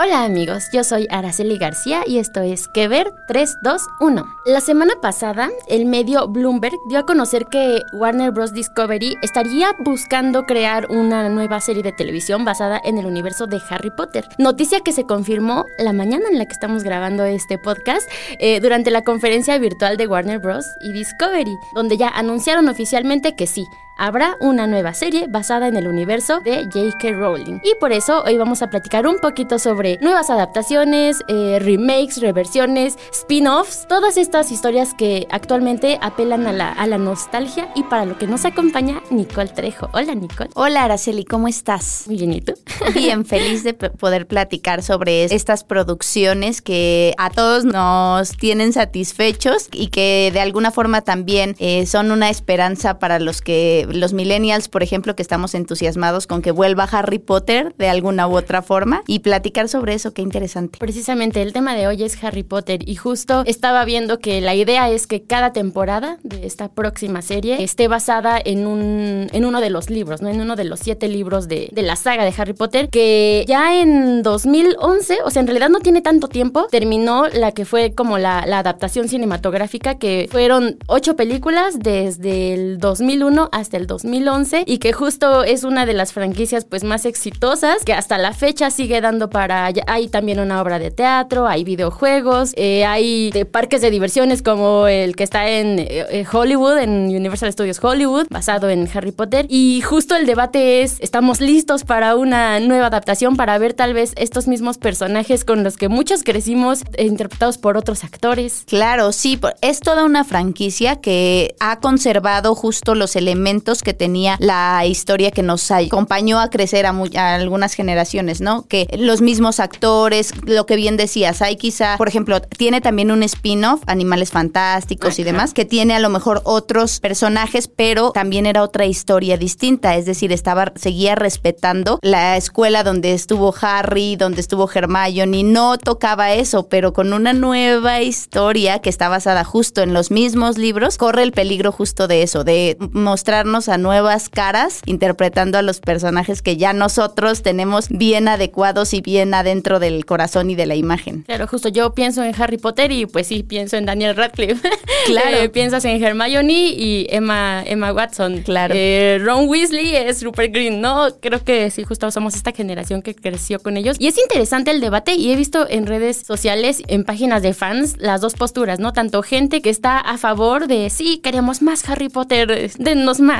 Hola amigos, yo soy Araceli García y esto es Que Ver 321. La semana pasada, el medio Bloomberg dio a conocer que Warner Bros. Discovery estaría buscando crear una nueva serie de televisión basada en el universo de Harry Potter. Noticia que se confirmó la mañana en la que estamos grabando este podcast eh, durante la conferencia virtual de Warner Bros. y Discovery, donde ya anunciaron oficialmente que sí, habrá una nueva serie basada en el universo de J.K. Rowling. Y por eso hoy vamos a platicar un poquito sobre nuevas adaptaciones, eh, remakes, reversiones, spin-offs, todas estas historias que actualmente apelan a la, a la nostalgia y para lo que nos acompaña Nicole Trejo. Hola Nicole. Hola Araceli, ¿cómo estás? Muy bien, ¿y tú? Bien, feliz de poder platicar sobre estas producciones que a todos nos tienen satisfechos y que de alguna forma también eh, son una esperanza para los que los millennials, por ejemplo, que estamos entusiasmados con que vuelva Harry Potter de alguna u otra forma y platicar sobre eso, qué interesante. Precisamente el tema de hoy es Harry Potter y justo estaba viendo que la idea es que cada temporada de esta próxima serie esté basada en un en uno de los libros, ¿no? En uno de los siete libros de, de la saga de Harry Potter que ya en 2011, o sea, en realidad no tiene tanto tiempo, terminó la que fue como la, la adaptación cinematográfica que fueron ocho películas desde el 2001 hasta el 2011 y que justo es una de las franquicias pues más exitosas que hasta la fecha sigue dando para hay también una obra de teatro hay videojuegos eh, hay de parques de diversiones como el que está en eh, Hollywood en Universal Studios Hollywood basado en Harry Potter. Y justo el debate es estamos listos para una nueva adaptación para ver tal vez estos mismos personajes con los que muchos crecimos eh, interpretados por otros actores claro sí es toda una franquicia que ha conservado justo los elementos que tenía la historia que nos acompañó a crecer a, algunas generaciones, ¿no? Que los mismos actores, lo que bien decías, hay quizá, por ejemplo, tiene también un spin-off, Animales Fantásticos y demás, que tiene a lo mejor otros personajes, pero también era otra historia distinta, es decir, estaba, seguía respetando la escuela donde estuvo Harry, donde estuvo Hermione, no tocaba eso, pero con una nueva historia que está basada justo en los mismos libros, corre el peligro justo de eso, de mostrarnos a nuevas caras, interpretando a los personajes que ya nosotros tenemos bien adecuados y bien adentro del corazón y de la imagen. Claro, justo yo pienso en Harry Potter y pues sí, pienso en Daniel Radcliffe. Claro. Eh, piensas en Hermione y Emma, Emma Watson. Claro. Eh, Ron Weasley es Rupert Green, ¿no? Creo que sí, justo somos esta generación que creció con ellos. Y es interesante el debate y he visto en redes sociales, en páginas de fans, las dos posturas, ¿no? Tanto gente que está a favor de, sí, queremos más Harry Potter, denos más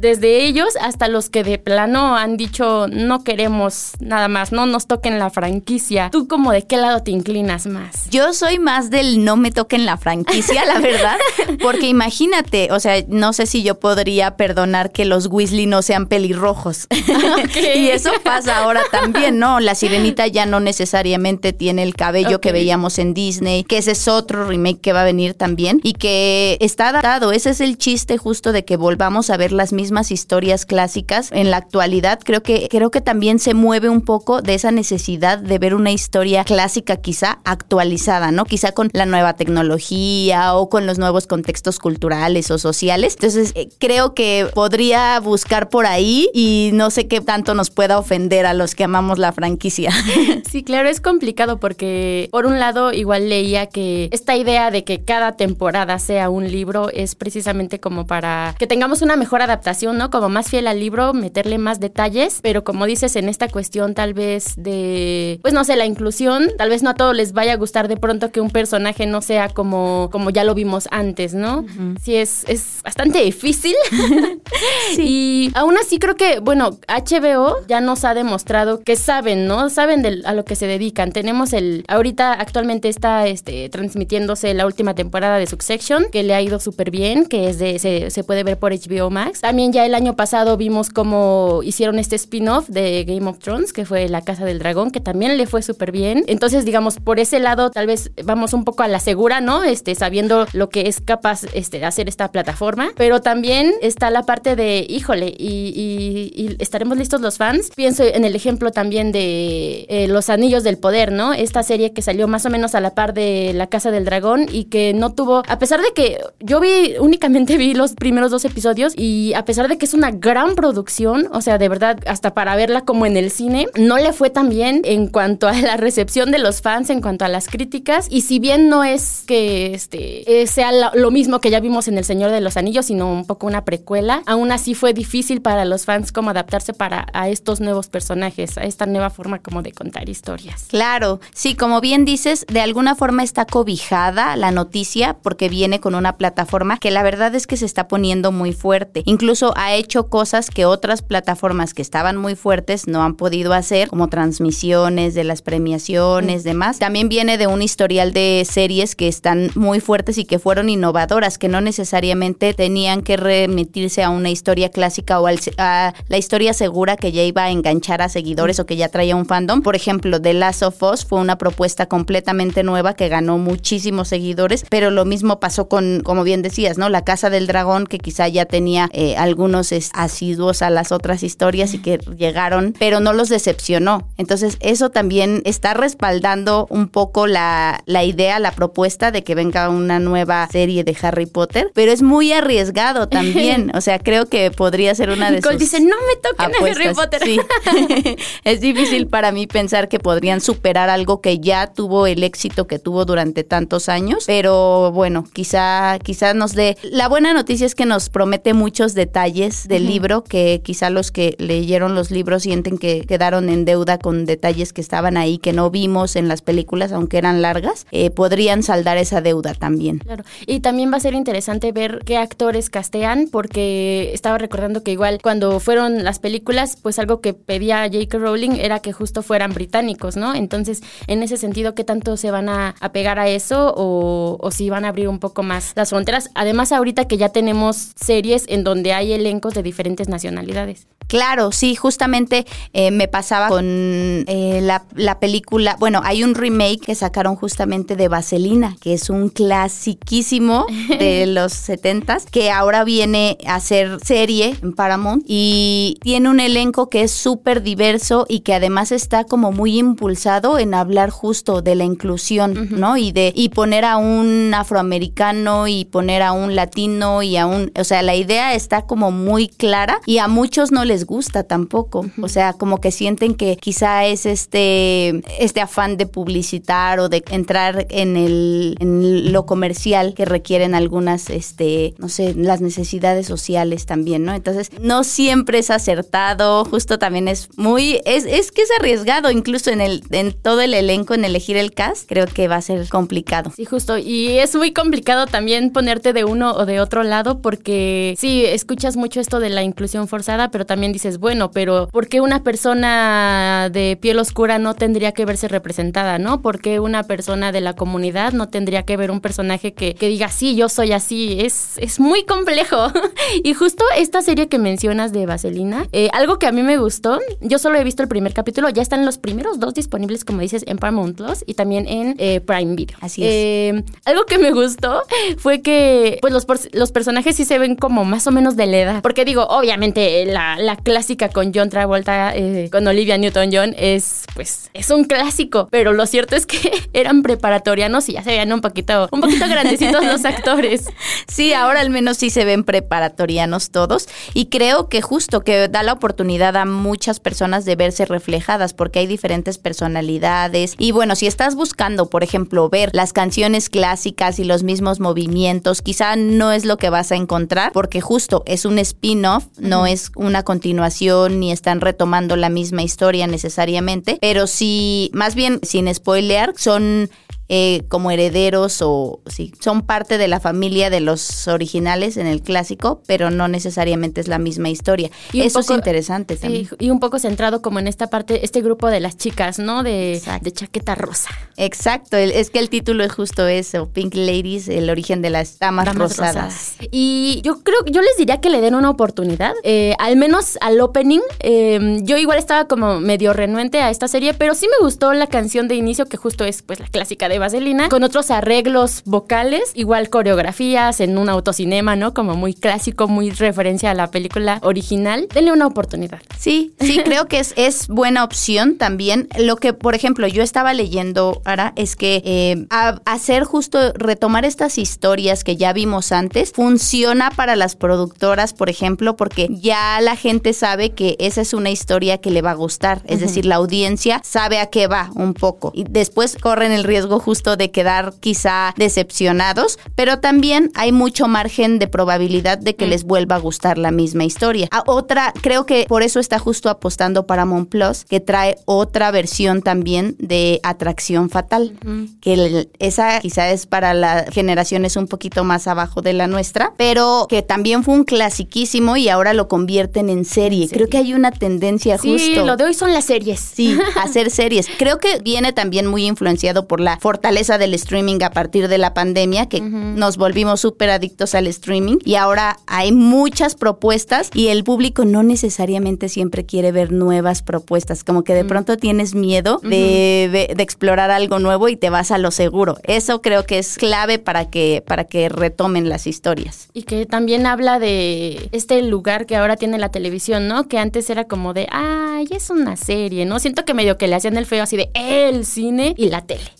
desde ellos hasta los que de plano han dicho no queremos nada más, no nos toquen la franquicia. ¿Tú como de qué lado te inclinas más? Yo soy más del no me toquen la franquicia, la verdad, porque imagínate, o sea, no sé si yo podría perdonar que los Weasley no sean pelirrojos. y eso pasa ahora también, ¿no? La sirenita ya no necesariamente tiene el cabello que veíamos en Disney, que ese es otro remake que va a venir también y que está adaptado. Ese es el chiste justo de que volvamos a ver las mismas historias clásicas en la actualidad. Creo que, creo que también se mueve un poco de esa necesidad de ver una historia clásica quizá actualizada, ¿no? Quizá con la nueva tecnología o con los nuevos contextos culturales o sociales. Entonces, eh, creo que podría buscar por ahí y no sé qué tanto nos pueda ofender a los que amamos la franquicia. Sí, claro, es complicado porque por un lado igual leía que esta idea de que cada temporada sea un libro es precisamente como para que tengamos una mejor adaptación, ¿no? Como más fiel al libro, meterle más detalles, pero como dices, en esta cuestión tal vez de de, pues no sé, la inclusión. Tal vez no a todos les vaya a gustar de pronto que un personaje no sea como, como ya lo vimos antes, ¿no? Sí, es, es bastante difícil. Y aún así creo que, bueno, HBO ya nos ha demostrado que saben, ¿no? Saben de, a lo que se dedican. Tenemos el, ahorita actualmente está este, transmitiéndose la última temporada de Succession, que le ha ido súper bien, que es de, se, se puede ver por HBO También ya el año pasado vimos cómo hicieron este spin-off de Game of Thrones, que fue La Casa del Dragón, que también le fue súper bien. Entonces, digamos, por ese lado, tal vez vamos un poco a la segura, ¿no? Este, sabiendo lo que es capaz este, de hacer esta plataforma. Pero también está la parte de, híjole, y, estaremos listos los fans. Pienso en el ejemplo también de eh, Los Anillos del Poder, ¿no? Esta serie que salió más o menos a la par de La Casa del Dragón y que no tuvo, a pesar de que yo vi, únicamente vi los primeros dos episodios y a pesar de que es una gran producción, o sea, de verdad, hasta para verla como en el cine, no le fue tan bien en cuanto a la recepción de los fans, en cuanto a las críticas. Y si bien no es que este, eh, sea lo mismo que ya vimos en El Señor de los Anillos, sino un poco una precuela, aún así fue difícil para los fans como adaptarse para a estos nuevos personajes, a esta nueva forma como de contar historias. Claro, sí, como bien dices, de alguna forma está cobijada la noticia porque viene con una plataforma que la verdad es que se está poniendo muy fuerte. Incluso ha hecho cosas que otras plataformas que estaban muy fuertes no han podido hacer, como transmisiones de las premiaciones, demás. También viene de un historial de series que están muy fuertes y que fueron innovadoras, que no necesariamente tenían que remitirse a una historia clásica o a la historia segura que ya iba a enganchar a seguidores o que ya traía un fandom. Por ejemplo, The Last of Us fue una propuesta completamente nueva que ganó muchísimos seguidores, pero lo mismo pasó con, como bien decías, ¿no? La Casa del Dragón, que quizá ya tenía eh, algunos asiduos a las otras historias y que llegaron, pero no los decepcionó. Entonces, eso también está respaldando un poco la, la idea, la propuesta de que venga una nueva serie de Harry Potter, pero es muy arriesgado también. O sea, creo que podría ser una de Nicole dice, no me toquen Harry Potter. Sí. es difícil para mí pensar que podrían superar algo que ya tuvo el éxito que tuvo durante tantos años, pero bueno, quizá, quizá nos dé... La buena noticia es que nos promete muchos detalles del libro, que quizá los que leyeron los libros sienten que quedaron en deuda con detalles que estaban ahí, que no vimos en las películas, aunque eran largas, eh, podrían saldar esa deuda también. Claro, y también va a ser interesante ver qué actores castean, porque estaba recordando que igual cuando fueron las películas, pues algo que pedía J.K. Rowling era que justo fueran británicos, ¿no? Entonces, en ese sentido, ¿qué tanto se van a, pegar a eso o, o, si van a abrir un poco más las fronteras? Además, ahorita que ya tenemos series en donde hay elencos de diferentes nacionalidades. Claro, sí, justamente eh, me pasaba con eh, la, la, película, bueno, hay un remake que sacaron justamente de Vaselina, que es un clasiquísimo de los setentas, que ahora viene a ser serie en Paramount y tiene un elenco que es súper diverso y que además está como muy impulsado en hablar justo de la inclusión, ¿no? Y de y poner a un afroamericano y poner a un latino y a un, o sea, la idea está como muy clara y a muchos no les gusta tampoco. O sea, como que sienten que quizá es este, este afán de publicitar o de entrar en, el, en lo comercial que requieren algunas, este, no sé, las necesidades sociales también, ¿no? Entonces, no siempre es acertado, justo también es muy, es, es que es arriesgado, incluso en el, en todo el elenco, en elegir el cast, creo que va a ser complicado. Sí, justo, y es muy complicado también ponerte de uno o de otro lado porque sí, escuchas mucho esto de la inclusión forzada, pero también dices, bueno, pero ¿por qué una persona de piel oscura no tendría que verse representada, no? ¿Por qué una persona de la comunidad no tendría que ver un personaje que, diga, sí, yo soy así? Es, es muy complejo. y justo esta serie que mencionas de Vaselina, eh, algo que a mí me gustó, yo solo he visto el primer capítulo, ya están los primeros dos disponibles, como dices, en Paramount Plus y también en eh, Prime Video. Así es. Eh, algo que me gustó fue que, pues, los, los personajes sí se ven como más o menos de la edad. Porque digo, obviamente, la, la clásica con John Travolta, eh, con Olivia Newton-John, es pues es un clásico. Pero lo cierto es que eran preparatorianos y ya se veían un poquito, un poquito grandecitos los actores. Sí, ahora al menos sí se ven preparatorianos todos. Y creo que justo que da la oportunidad a muchas personas de verse reflejadas, porque hay diferentes personalidades. Y bueno, si estás buscando, por ejemplo, ver las canciones clásicas y los mismos movimientos, quizá no es lo que vas a encontrar, porque justo es un spin-off, no es una continuación continuación ni están retomando la misma historia necesariamente, pero sí, más bien sin spoilear, son eh, como herederos o sí, son parte de la familia de los originales en el clásico, pero no necesariamente es la misma historia. Y Eso es interesante también. Y un poco centrado como en esta parte, este grupo de las chicas, ¿no? De, de chaqueta rosa. Exacto, es que el título es justo eso, Pink Ladies, el origen de las damas, rosadas. Y yo creo, yo les diría que le den una oportunidad, eh, al menos al opening. Em, yo igual estaba como medio renuente a esta serie, pero sí me gustó la canción de inicio, que justo es pues la clásica de Vaselina, con otros arreglos vocales, igual coreografías en un autocinema, ¿no? Como muy clásico, muy referencia a la película original. Denle una oportunidad. Sí, sí, creo que es, es buena opción también. Lo que, por ejemplo, yo estaba leyendo, ahora, es que eh, hacer justo, retomar estas historias que ya vimos antes, funciona para las productoras, por ejemplo, porque ya la gente sabe que esa es una historia que le va a gustar. Es decir, la audiencia sabe a qué va un poco. Y después corren el riesgo justo de quedar quizá decepcionados, pero también hay mucho margen de probabilidad de que mm. les vuelva a gustar la misma historia. A otra, creo que por eso está justo apostando para Paramount Plus, que trae otra versión también de Atracción Fatal, que esa quizá es para las generaciones un poquito más abajo de la nuestra, pero que también fue un clasiquísimo y ahora lo convierten en serie. Creo que hay una tendencia justo. Sí, lo de hoy son las series. Sí, hacer series. Creo que viene también muy influenciado por la fortaleza del streaming a partir de la pandemia, que nos volvimos súper adictos al streaming y ahora hay muchas propuestas y el público no necesariamente siempre quiere ver nuevas propuestas, como que de pronto tienes miedo de, explorar algo nuevo y te vas a lo seguro. Eso creo que es clave para que, para que retomen las historias. Y que también habla de este lugar que ahora tiene la televisión, ¿no? Que antes era como de, ay, es una serie, ¿no? Siento que medio que le hacían el feo así de el cine y la tele.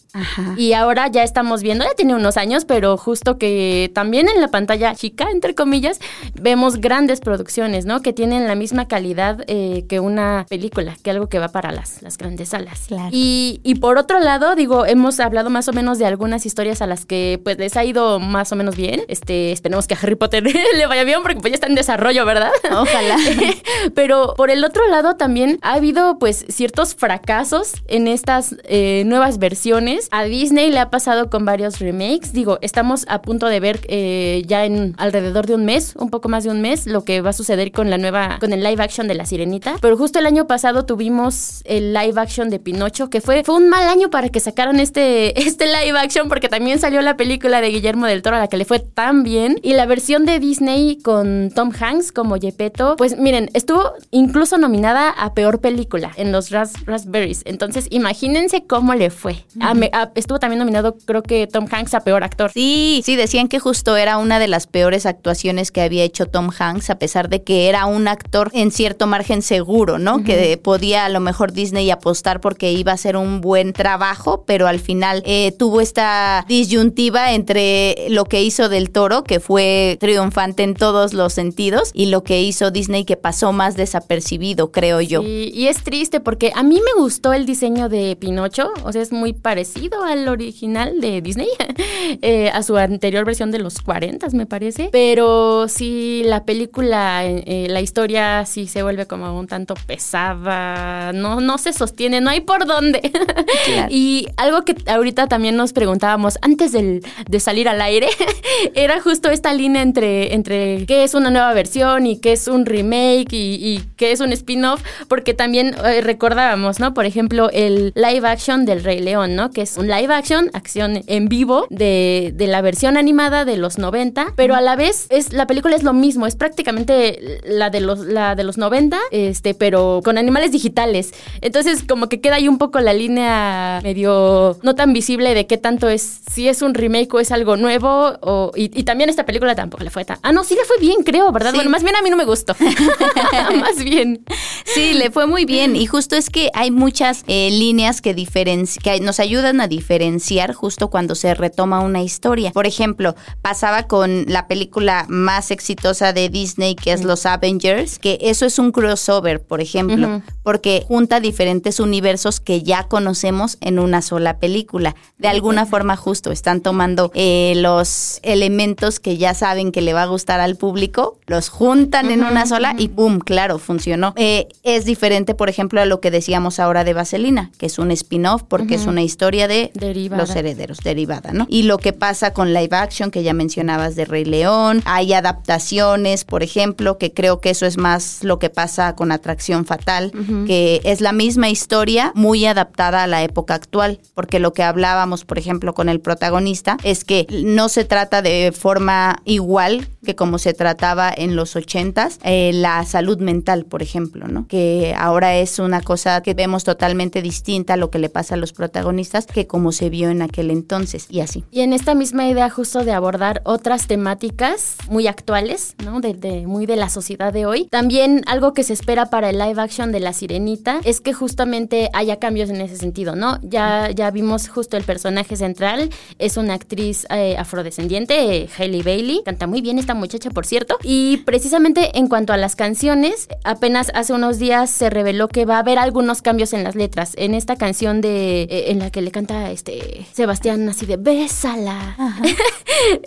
Y ahora ya estamos viendo, ya tiene unos años, pero justo que también en la pantalla chica, entre comillas, vemos grandes producciones, ¿no? Que tienen la misma calidad eh, que una película, que algo que va para las, las grandes salas. Y, y, por otro lado, digo, hemos hablado más o menos de algunas historias a las que pues les ha ido más o menos bien. Este, esperemos que a Harry Potter le vaya bien porque pues ya está en desarrollo, ¿verdad? Ojalá. pero por el otro lado también ha habido pues ciertos fracasos en estas eh, nuevas versiones a Disney le ha pasado con varios remakes. Digo, estamos a punto de ver eh, ya en alrededor de un mes, un poco más de un mes, lo que va a suceder con la nueva, con el live action de La Sirenita. Pero justo el año pasado tuvimos el live action de Pinocho, que fue, fue un mal año para que sacaran este, este live action, porque también salió la película de Guillermo del Toro, a la que le fue tan bien. Y la versión de Disney con Tom Hanks como Gepetto, pues miren, estuvo incluso nominada a peor película en los Raspberries. Entonces, imagínense cómo le fue. a, estuvo también nominado, creo que Tom Hanks a peor actor. Sí, sí, decían que justo era una de las peores actuaciones que había hecho Tom Hanks, a pesar de que era un actor en cierto margen seguro, ¿no? Que podía a lo mejor Disney apostar porque iba a ser un buen trabajo, pero al final eh, tuvo esta disyuntiva entre lo que hizo del toro, que fue triunfante en todos los sentidos, y lo que hizo Disney, que pasó más desapercibido, creo yo. y es triste porque a mí me gustó el diseño de Pinocho, o sea, es muy parecido al original de Disney, eh, a su anterior versión de los 40, me parece. Pero sí, la película, eh, la historia sí se vuelve como un tanto pesada, no, no se sostiene, no hay por dónde. y algo que ahorita también nos preguntábamos antes de salir al aire, era justo esta línea entre, entre qué es una nueva versión y qué es un remake y, qué es un spin-off, porque también eh, recordábamos, ¿no? Por ejemplo, el live action del Rey León, ¿no? Que es un live action, acción en vivo de, la versión animada de los 90, pero a la vez es la película es lo mismo, es prácticamente la de los la de los 90, este, pero con animales digitales. Entonces, como que queda ahí un poco la línea medio no tan visible de qué tanto es si es un remake o es algo nuevo o y, también esta película tampoco le fue tan. Ah, no, sí le fue bien, creo, ¿verdad? Bueno, más bien a mí no me gustó. más bien. Sí, le fue muy bien. Y justo es que hay muchas eh, líneas que, que nos ayudan a diferenciar justo cuando se retoma una historia. Por ejemplo, pasaba con la película más exitosa de Disney, que es Los Avengers, que eso es un crossover, por ejemplo, porque junta diferentes universos que ya conocemos en una sola película. De alguna forma, justo están tomando eh, los elementos que ya saben que le va a gustar al público, los juntan en una sola y ¡boom! Claro, funcionó. Eh, es diferente, por ejemplo, a lo que decíamos ahora de Vaselina, que es un spin-off porque es una historia de los herederos, derivada, ¿no? Y lo que pasa con live action, que ya mencionabas de Rey León, hay adaptaciones, por ejemplo, que creo que eso es más lo que pasa con Atracción Fatal, que es la misma historia muy adaptada a la época actual, porque lo que hablábamos, por ejemplo, con el protagonista es que no se trata de forma igual que como se trataba en los ochentas, eh, la salud mental, por ejemplo, ¿no? Que ahora es una cosa que vemos totalmente distinta a lo que le pasa a los protagonistas que como se vio en aquel entonces y así. Y en esta misma idea justo de abordar otras temáticas muy actuales, ¿no? De, muy de la sociedad de hoy. También algo que se espera para el live action de La Sirenita es que justamente haya cambios en ese sentido, ¿no? Ya, ya vimos justo el personaje central, es una actriz eh, afrodescendiente, Hailey Bailey, canta muy bien esta muchacha, por cierto. Y precisamente en cuanto a las canciones, apenas hace unos días se reveló que va a haber algunos cambios en las letras. En esta canción de eh, en la que le canta este Sebastián así de bésala.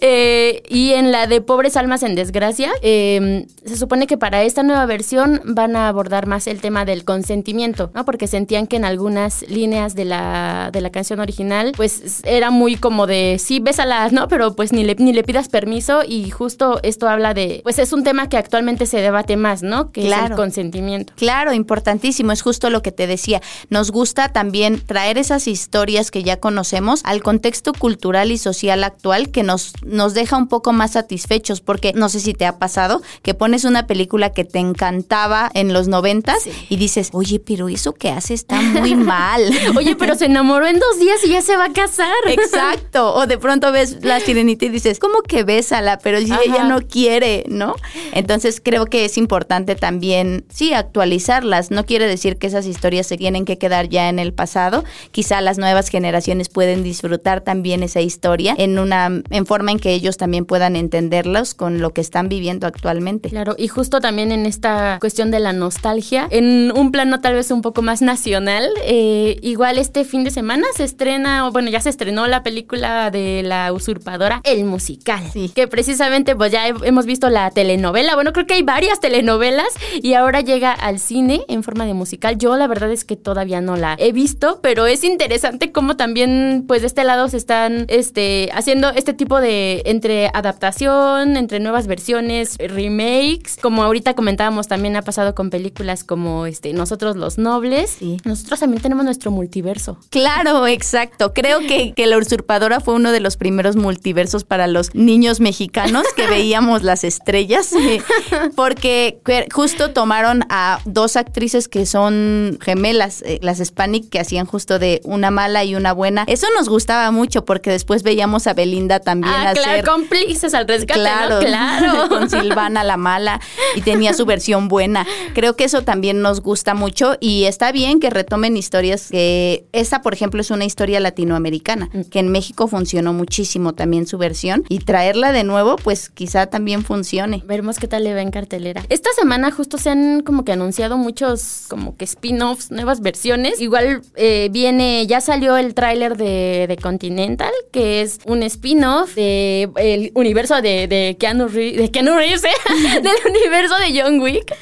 Eh, y en la de Pobres Almas en Desgracia, em, se supone que para esta nueva versión van a abordar más el tema del consentimiento, ¿no? Porque sentían que en algunas líneas de la, de la canción original, pues era muy como de sí, bésala, ¿no? Pero pues ni le, ni le pidas permiso y justo esto habla de, pues es un tema que actualmente se debate más, ¿no? Que es el consentimiento. Claro, importantísimo, es justo lo que te decía. Nos gusta también traer esas historias que ya conocemos al contexto cultural y social actual que nos, nos deja un poco más satisfechos, porque no sé si te ha pasado que pones una película que te encantaba en los noventas y dices, oye, pero eso que hace está muy mal. oye, pero se enamoró en dos días y ya se va a casar. Exacto. O de pronto ves la sirenita y dices, ¿cómo que bésala? Pero si ella no quiere, ¿no? Entonces creo que es importante también, sí, actualizarlas. No quiere decir que esas historias se tienen que quedar ya en el pasado. Quizá las nuevas generaciones pueden disfrutar también esa historia en una, en forma en que ellos también puedan entenderlos con lo que están viviendo actualmente. Claro, y justo también en esta cuestión de la nostalgia, en un plano tal vez un poco más nacional, eh, igual este fin de semana se estrena, o bueno, ya se estrenó la película de la usurpadora, El Musical, sí. que precisamente pues ya hemos visto la telenovela, bueno, creo que hay varias telenovelas y ahora llega al cine en forma de musical. Yo la verdad es que todavía no la he visto, pero es interesante cómo también pues de este lado se están este, haciendo este tipo de entre adaptación, entre nuevas versiones, remakes, como ahorita comentábamos también ha pasado con películas como este Nosotros los Nobles. Sí. Nosotros también tenemos nuestro multiverso. Claro, exacto. Creo que, que La Usurpadora fue uno de los primeros multiversos para los niños mexicanos que veíamos las estrellas, porque justo tomaron a dos actrices que son gemelas, eh, las Hispanic, que hacían justo de una mala y una buena. Eso nos gustaba mucho porque después veíamos a Belinda también ah, hacer... Claro, cómplices al rescate, claro, claro. con Silvana la mala y tenía su versión buena. Creo que eso también nos gusta mucho y está bien que retomen historias que... Esta, por ejemplo, es una historia latinoamericana, mm. que en México funcionó muchísimo también su versión y traerla de nuevo, pues quizá también funcione. Veremos qué tal le va en cartelera. Esta semana justo se han como que anunciado muchos como que spin-offs, nuevas versiones. Igual eh, viene, ya salió el tráiler de, de, Continental, que es un spin-off del el universo de, de Keanu Reeves, de Keanu Reeves, ¿eh? del universo de John Wick.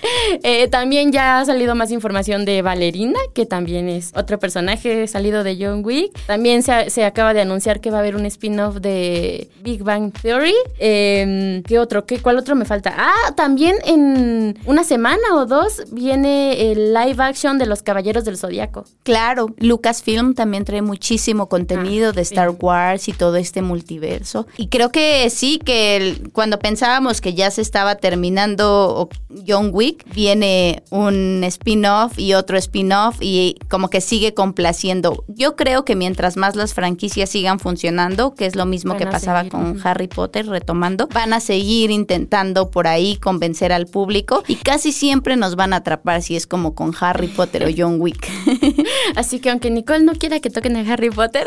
Eh, también ya ha salido más información de Valerina, que también es otro personaje salido de John Wick. También se, se acaba de anunciar que va a haber un spin-off de Big Bang Theory. Em, ¿Qué otro? ¿Qué, ¿Cuál otro me falta? Ah, también en una semana o dos viene el live action de Los Caballeros del Zodiaco. Claro, Lucasfilm también trae muchísimo contenido ah, de Star Wars y todo este multiverso. Y creo que sí, que cuando pensábamos que ya se estaba terminando John Wick, viene un spin-off y otro spin-off y como que sigue complaciendo. Yo creo que mientras más las franquicias sigan funcionando, que es lo mismo que pasaba con Harry Potter, retomando, van a seguir intentando por ahí convencer al público y casi siempre nos van a atrapar atrapar si es como con Harry Potter o John Wick. Así que aunque Nicole no quiera que toquen a Harry Potter,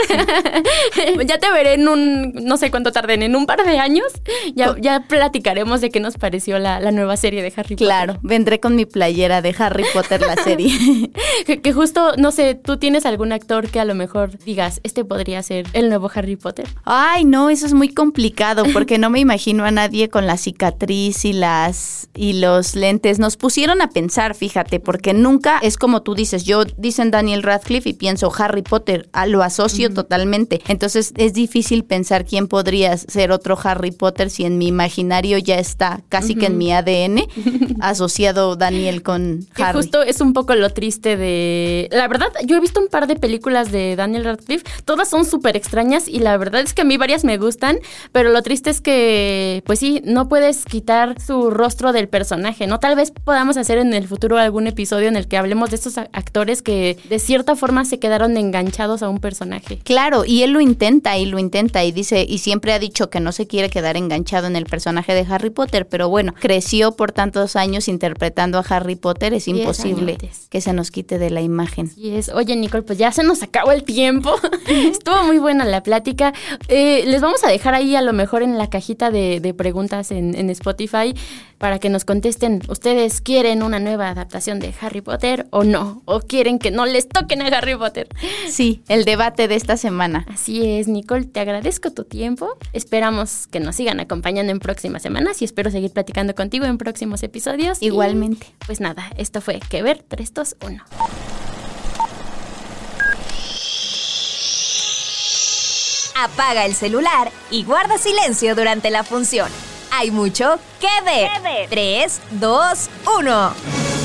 ya te veré en un, no sé cuánto tarden, en un par de años, ya, ya platicaremos de qué nos pareció la, la nueva serie de Harry Potter. Claro, vendré con mi playera de Harry Potter la serie. que, que justo, no sé, ¿tú tienes algún actor que a lo mejor digas, este podría ser el nuevo Harry Potter? Ay, no, eso es muy complicado porque no me imagino a nadie con la cicatriz y las y los lentes. Nos pusieron a pensar, fíjate, porque nunca es como tú dices, yo dicen Daniel Radcliffe y pienso Harry Potter, a lo asocio totalmente. Entonces es difícil pensar quién podría ser otro Harry Potter si en mi imaginario ya está casi que en mi ADN asociado Daniel con Que Harry. justo es un poco lo triste de... La verdad, yo he visto un par de películas de Daniel Radcliffe, todas son súper extrañas y la verdad es que a mí varias me gustan, pero lo triste es que, pues sí, no puedes quitar su rostro del personaje, ¿no? Tal vez podamos hacer en el futuro algún episodio en el que hablemos de estos actores que de cierta forma se quedaron enganchados a un personaje. Claro, y él lo intenta y lo intenta y dice, y siempre ha dicho que no se quiere quedar enganchado en el personaje de Harry Potter, pero bueno, creció por tantos años interpretando a Harry Potter, es imposible que se nos quite de la imagen. Y es, oye Nicole, pues ya se nos acabó el tiempo. Estuvo muy buena la plática. Eh, les vamos a dejar ahí a lo mejor en la cajita de, de preguntas en, en Spotify para que nos contesten. ¿Ustedes quieren una nueva adaptación de Harry Potter o no? ¿O quieren que no les toquen a Harry Potter? Sí, el debate de esta semana. Así es, Nicole, te agradezco tu tiempo. Esperamos que nos sigan acompañando en próximas semanas y espero seguir platicando contigo en próximos episodios. Y, Igualmente. pues nada, esto fue Que Ver 321. Apaga el celular y guarda silencio durante la función. Hay mucho que ver. 3, 2, 1.